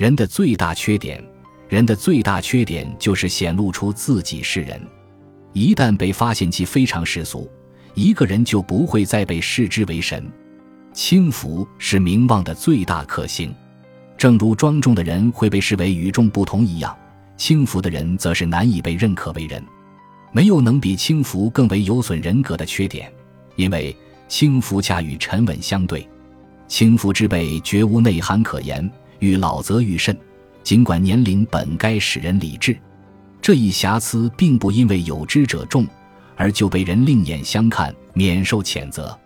人的最大缺点，人的最大缺点就是显露出自己是人。一旦被发现其非常世俗，一个人就不会再被视之为神。轻浮是名望的最大克星，正如庄重的人会被视为与众不同一样，轻浮的人则是难以被认可为人。没有能比轻浮更为有损人格的缺点，因为轻浮恰与沉稳相对。轻浮之辈绝无内涵可言，愈老则愈甚。尽管年龄本该使人理智，这一瑕疵并不因为有知者众而就被人另眼相看，免受谴责。